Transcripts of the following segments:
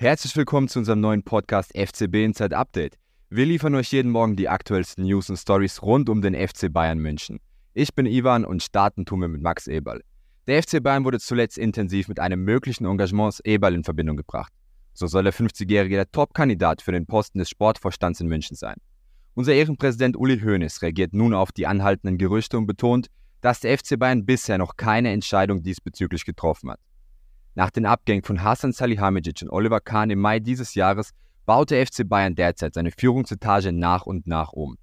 Herzlich willkommen zu unserem neuen Podcast FCB Inside Update. Wir liefern euch jeden Morgen die aktuellsten News und Stories rund um den FC Bayern München. Ich bin Ivan und starten tun wir mit Max Eberl. Der FC Bayern wurde zuletzt intensiv mit einem möglichen Engagement Eberl in Verbindung gebracht. So soll der 50-Jährige der Top-Kandidat für den Posten des Sportvorstands in München sein. Unser Ehrenpräsident Uli Hoeneß reagiert nun auf die anhaltenden Gerüchte und betont, dass der FC Bayern bisher noch keine Entscheidung diesbezüglich getroffen hat. Nach den Abgängen von Hasan Salihamidzic und Oliver Kahn im Mai dieses Jahres baut der FC Bayern derzeit seine Führungsetage nach und nach um.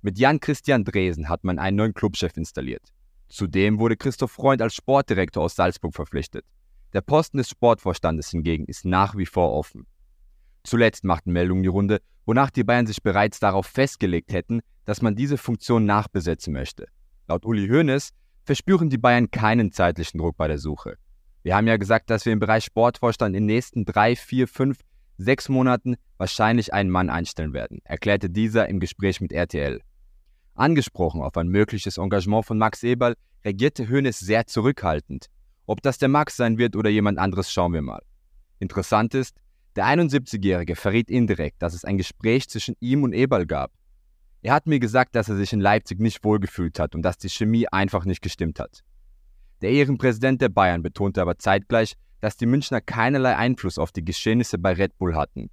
Mit Jan-Christian Dresen hat man einen neuen Clubchef installiert. Zudem wurde Christoph Freund als Sportdirektor aus Salzburg verpflichtet. Der Posten des Sportvorstandes hingegen ist nach wie vor offen. Zuletzt machten Meldungen die Runde, wonach die Bayern sich bereits darauf festgelegt hätten, dass man diese Funktion nachbesetzen möchte. Laut Uli Hoeneß verspüren die Bayern keinen zeitlichen Druck bei der Suche. Wir haben ja gesagt, dass wir im Bereich Sportvorstand in den nächsten drei, vier, fünf sechs Monaten wahrscheinlich einen Mann einstellen werden, erklärte dieser im Gespräch mit RTL. Angesprochen auf ein mögliches Engagement von Max Eberl, reagierte Hoeneß sehr zurückhaltend. Ob das der Max sein wird oder jemand anderes, schauen wir mal. Interessant ist, der 71-Jährige verriet indirekt, dass es ein Gespräch zwischen ihm und Eberl gab. Er hat mir gesagt, dass er sich in Leipzig nicht wohlgefühlt hat und dass die Chemie einfach nicht gestimmt hat. Der Ehrenpräsident der Bayern betonte aber zeitgleich, dass die Münchner keinerlei Einfluss auf die Geschehnisse bei Red Bull hatten.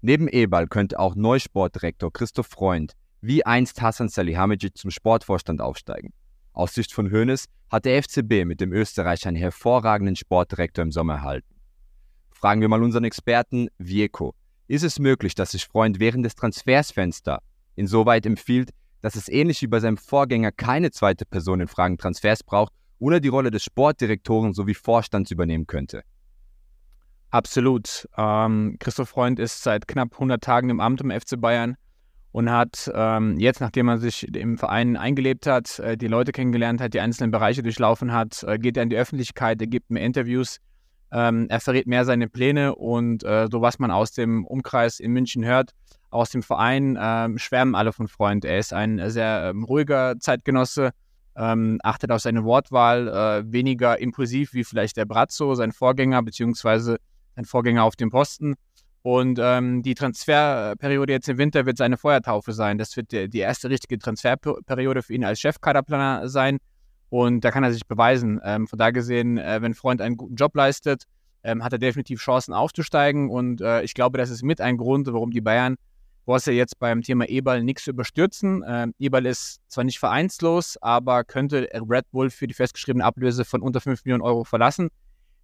Neben Eberl könnte auch Neusportdirektor Christoph Freund wie einst Hassan Salihamidzic zum Sportvorstand aufsteigen. Aus Sicht von Hoeneß hat der FCB mit dem Österreicher einen hervorragenden Sportdirektor im Sommer erhalten. Fragen wir mal unseren Experten Vieco. Ist es möglich, dass sich Freund während des Transfersfenster insoweit empfiehlt, dass es ähnlich wie bei seinem Vorgänger keine zweite Person in Fragen Transfers braucht oder die Rolle des Sportdirektoren sowie Vorstands übernehmen könnte. Absolut. Ähm, Christoph Freund ist seit knapp 100 Tagen im Amt im FC Bayern und hat ähm, jetzt, nachdem er sich im Verein eingelebt hat, äh, die Leute kennengelernt hat, die einzelnen Bereiche durchlaufen hat, äh, geht er in die Öffentlichkeit, er gibt mehr Interviews, ähm, er verrät mehr seine Pläne und äh, so was man aus dem Umkreis in München hört, aus dem Verein, ähm, schwärmen alle von Freund. Er ist ein sehr ähm, ruhiger Zeitgenosse, ähm, achtet auf seine Wortwahl, äh, weniger impulsiv wie vielleicht der Brazzo, sein Vorgänger, beziehungsweise sein Vorgänger auf dem Posten. Und ähm, die Transferperiode jetzt im Winter wird seine Feuertaufe sein. Das wird die, die erste richtige Transferperiode für ihn als Chefkaderplaner sein. Und da kann er sich beweisen. Ähm, von da gesehen, äh, wenn Freund einen guten Job leistet, ähm, hat er definitiv Chancen aufzusteigen. Und äh, ich glaube, das ist mit ein Grund, warum die Bayern brauchst ja jetzt beim Thema Eberl nichts überstürzen. Ähm, Eberl ist zwar nicht vereinslos, aber könnte Red Bull für die festgeschriebene Ablöse von unter 5 Millionen Euro verlassen.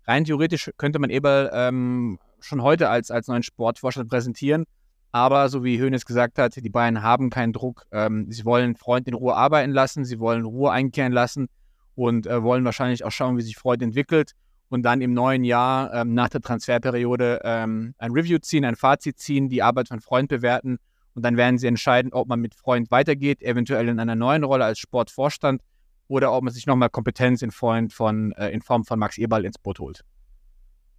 Rein theoretisch könnte man Eberl ähm, schon heute als, als neuen Sportvorstand präsentieren. Aber so wie Hoeneß gesagt hat, die Bayern haben keinen Druck. Ähm, sie wollen Freund in Ruhe arbeiten lassen, sie wollen Ruhe einkehren lassen und äh, wollen wahrscheinlich auch schauen, wie sich Freud entwickelt und dann im neuen Jahr ähm, nach der Transferperiode ähm, ein Review ziehen, ein Fazit ziehen, die Arbeit von Freund bewerten und dann werden sie entscheiden, ob man mit Freund weitergeht, eventuell in einer neuen Rolle als Sportvorstand oder ob man sich nochmal Kompetenz in, Freund von, äh, in Form von Max Eberl ins Boot holt.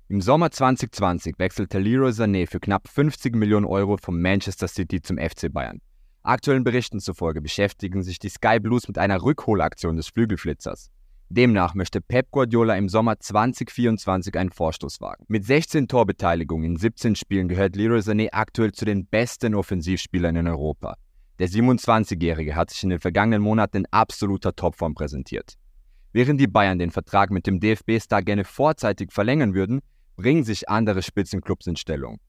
Im Sommer 2020 wechselte Leroy Sané für knapp 50 Millionen Euro vom Manchester City zum FC Bayern. Aktuellen Berichten zufolge beschäftigen sich die Sky Blues mit einer Rückholaktion des Flügelflitzers. Demnach möchte Pep Guardiola im Sommer 2024 einen Vorstoß wagen. Mit 16 Torbeteiligungen in 17 Spielen gehört Leroy Sané aktuell zu den besten Offensivspielern in Europa. Der 27-Jährige hat sich in den vergangenen Monaten in absoluter Topform präsentiert. Während die Bayern den Vertrag mit dem DFB-Star gerne vorzeitig verlängern würden, bringen sich andere Spitzenclubs in Stellung.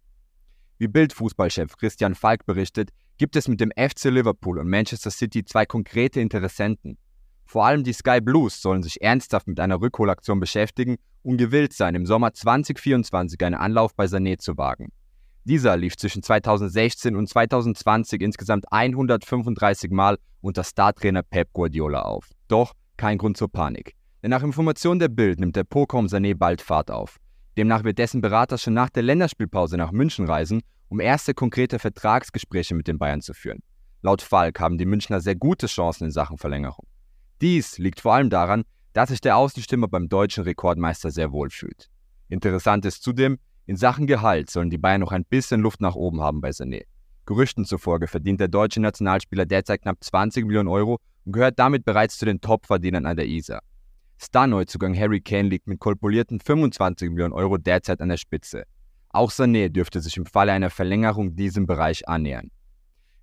Wie Bildfußballchef Christian Falk berichtet, gibt es mit dem FC Liverpool und Manchester City zwei konkrete Interessenten. Vor allem die Sky Blues sollen sich ernsthaft mit einer Rückholaktion beschäftigen und gewillt sein, im Sommer 2024 einen Anlauf bei Sané zu wagen. Dieser lief zwischen 2016 und 2020 insgesamt 135 Mal unter Startrainer Pep Guardiola auf. Doch kein Grund zur Panik. Denn nach Informationen der Bild nimmt der um Sané bald Fahrt auf. Demnach wird dessen Berater schon nach der Länderspielpause nach München reisen, um erste konkrete Vertragsgespräche mit den Bayern zu führen. Laut Falk haben die Münchner sehr gute Chancen in Sachen Verlängerung. Dies liegt vor allem daran, dass sich der Außenstimmer beim deutschen Rekordmeister sehr wohl fühlt. Interessant ist zudem, in Sachen Gehalt sollen die Bayern noch ein bisschen Luft nach oben haben bei Sané. Gerüchten zufolge verdient der deutsche Nationalspieler derzeit knapp 20 Millionen Euro und gehört damit bereits zu den Top-Verdienern an der ISA. Star-Neuzugang Harry Kane liegt mit kolporierten 25 Millionen Euro derzeit an der Spitze. Auch Sané dürfte sich im Falle einer Verlängerung diesem Bereich annähern.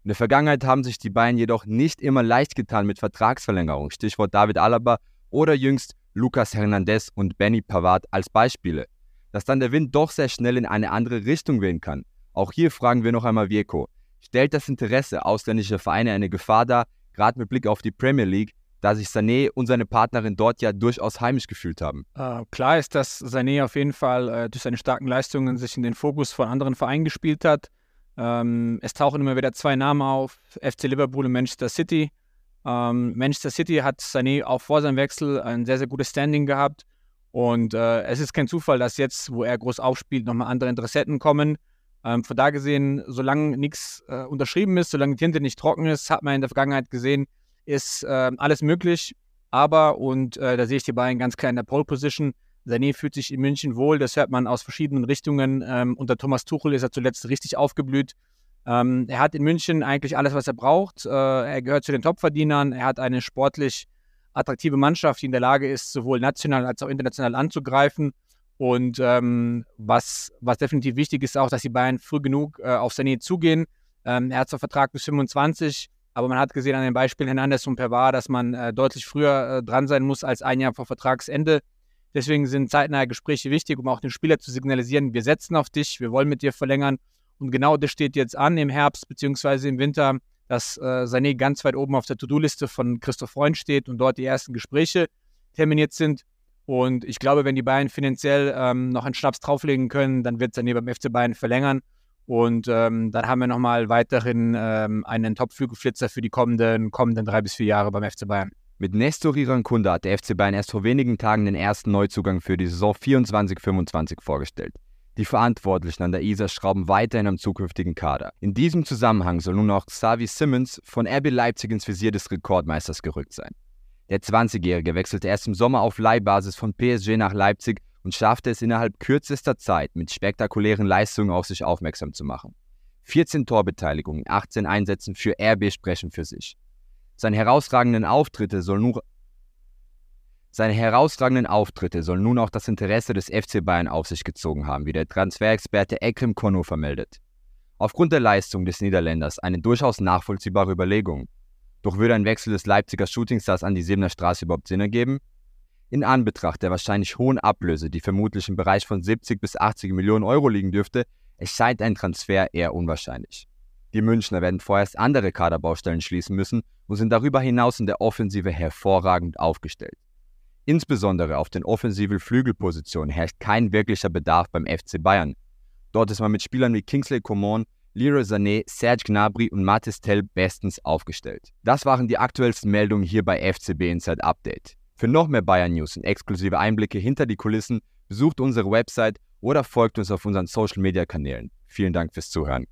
In der Vergangenheit haben sich die Bayern jedoch nicht immer leicht getan mit Vertragsverlängerung, Stichwort David Alaba oder jüngst Lucas Hernandez und Benny Pavard als Beispiele. Dass dann der Wind doch sehr schnell in eine andere Richtung wehen kann. Auch hier fragen wir noch einmal Vieco. Stellt das Interesse ausländischer Vereine eine Gefahr dar, gerade mit Blick auf die Premier League, da sich Sané und seine Partnerin dort ja durchaus heimisch gefühlt haben. Äh, klar ist, dass Sané auf jeden Fall äh, durch seine starken Leistungen sich in den Fokus von anderen Vereinen gespielt hat. Ähm, es tauchen immer wieder zwei Namen auf, FC Liverpool und Manchester City. Ähm, Manchester City hat Sané auch vor seinem Wechsel ein sehr, sehr gutes Standing gehabt. Und äh, es ist kein Zufall, dass jetzt, wo er groß aufspielt, nochmal andere Interessenten kommen. Ähm, von da gesehen, solange nichts äh, unterschrieben ist, solange die Tinte nicht trocken ist, hat man in der Vergangenheit gesehen, ist äh, alles möglich. Aber, und äh, da sehe ich die beiden ganz klar in der Pole Position, Sané fühlt sich in München wohl, das hört man aus verschiedenen Richtungen. Ähm, unter Thomas Tuchel ist er zuletzt richtig aufgeblüht. Ähm, er hat in München eigentlich alles, was er braucht. Äh, er gehört zu den Topverdienern. Er hat eine sportlich attraktive Mannschaft, die in der Lage ist, sowohl national als auch international anzugreifen. Und ähm, was, was definitiv wichtig ist, auch, dass die Bayern früh genug äh, auf Sané zugehen. Ähm, er hat zwar Vertrag bis 25, aber man hat gesehen an den Beispielen Hernandez und Pervar, dass man äh, deutlich früher äh, dran sein muss als ein Jahr vor Vertragsende. Deswegen sind zeitnahe Gespräche wichtig, um auch dem Spieler zu signalisieren, wir setzen auf dich, wir wollen mit dir verlängern. Und genau das steht jetzt an im Herbst bzw. im Winter, dass äh, Sané ganz weit oben auf der To-Do-Liste von Christoph Freund steht und dort die ersten Gespräche terminiert sind. Und ich glaube, wenn die Bayern finanziell ähm, noch einen Schnaps drauflegen können, dann wird Sané beim FC Bayern verlängern. Und ähm, dann haben wir nochmal weiterhin ähm, einen Top-Flügelflitzer für die kommenden, kommenden drei bis vier Jahre beim FC Bayern. Mit Nestor Irankunda hat der FC Bayern erst vor wenigen Tagen den ersten Neuzugang für die Saison 24-25 vorgestellt. Die Verantwortlichen an der ISA schrauben weiterhin am zukünftigen Kader. In diesem Zusammenhang soll nun auch Xavi Simmons von RB Leipzig ins Visier des Rekordmeisters gerückt sein. Der 20-Jährige wechselte erst im Sommer auf Leihbasis von PSG nach Leipzig und schaffte es innerhalb kürzester Zeit mit spektakulären Leistungen auf sich aufmerksam zu machen. 14 Torbeteiligungen, 18 Einsätzen für RB sprechen für sich. Seine herausragenden Auftritte soll nur seine herausragenden Auftritte sollen nun auch das Interesse des FC Bayern auf sich gezogen haben, wie der Transferexperte Ekrem Kono vermeldet. Aufgrund der Leistung des Niederländers eine durchaus nachvollziehbare Überlegung. Doch würde ein Wechsel des Leipziger Shootingstars an die Siebener Straße überhaupt Sinn ergeben? In Anbetracht der wahrscheinlich hohen Ablöse, die vermutlich im Bereich von 70 bis 80 Millionen Euro liegen dürfte, erscheint ein Transfer eher unwahrscheinlich. Die Münchner werden vorerst andere Kaderbaustellen schließen müssen und sind darüber hinaus in der Offensive hervorragend aufgestellt. Insbesondere auf den offensiven Flügelpositionen herrscht kein wirklicher Bedarf beim FC Bayern. Dort ist man mit Spielern wie Kingsley Coman, Leroy Sané, Serge Gnabry und Mathis Tell bestens aufgestellt. Das waren die aktuellsten Meldungen hier bei FCB Inside Update. Für noch mehr Bayern News und exklusive Einblicke hinter die Kulissen besucht unsere Website oder folgt uns auf unseren Social Media Kanälen. Vielen Dank fürs Zuhören.